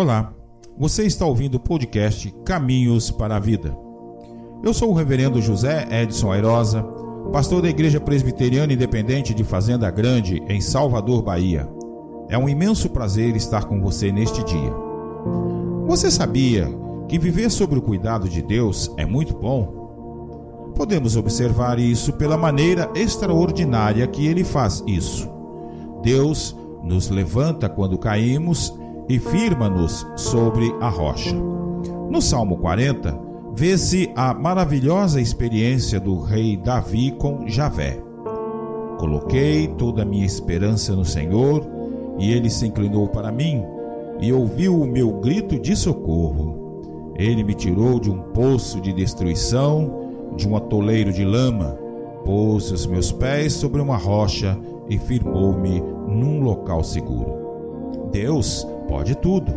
Olá, você está ouvindo o podcast Caminhos para a Vida. Eu sou o reverendo José Edson Airosa, pastor da Igreja Presbiteriana Independente de Fazenda Grande, em Salvador, Bahia. É um imenso prazer estar com você neste dia. Você sabia que viver sob o cuidado de Deus é muito bom? Podemos observar isso pela maneira extraordinária que ele faz isso. Deus nos levanta quando caímos e firma-nos sobre a rocha. No Salmo 40, vê-se a maravilhosa experiência do rei Davi com Javé. Coloquei toda a minha esperança no Senhor, e ele se inclinou para mim e ouviu o meu grito de socorro. Ele me tirou de um poço de destruição, de um atoleiro de lama, pôs os meus pés sobre uma rocha e firmou-me num local seguro. Deus pode tudo.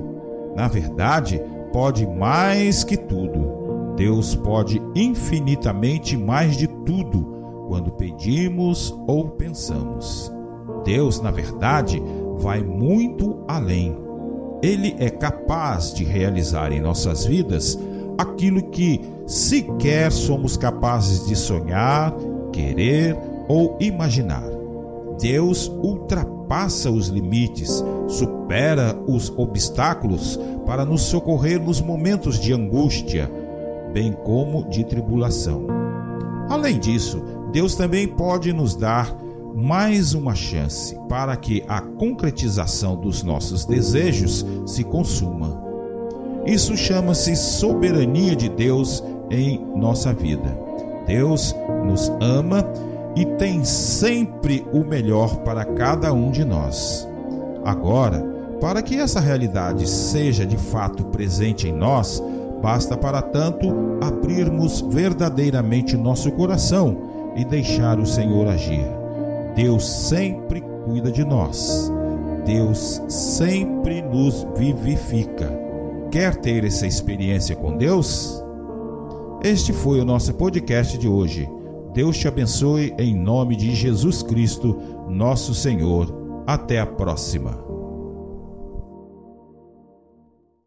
Na verdade, pode mais que tudo. Deus pode infinitamente mais de tudo quando pedimos ou pensamos. Deus, na verdade, vai muito além. Ele é capaz de realizar em nossas vidas aquilo que sequer somos capazes de sonhar, querer ou imaginar. Deus ultrapassa os limites, supera os obstáculos para nos socorrer nos momentos de angústia, bem como de tribulação. Além disso, Deus também pode nos dar mais uma chance para que a concretização dos nossos desejos se consuma. Isso chama-se soberania de Deus em nossa vida. Deus nos ama e tem sempre o melhor para cada um de nós. Agora, para que essa realidade seja de fato presente em nós, basta para tanto abrirmos verdadeiramente nosso coração e deixar o Senhor agir. Deus sempre cuida de nós. Deus sempre nos vivifica. Quer ter essa experiência com Deus? Este foi o nosso podcast de hoje. Deus te abençoe em nome de Jesus Cristo, nosso Senhor. Até a próxima.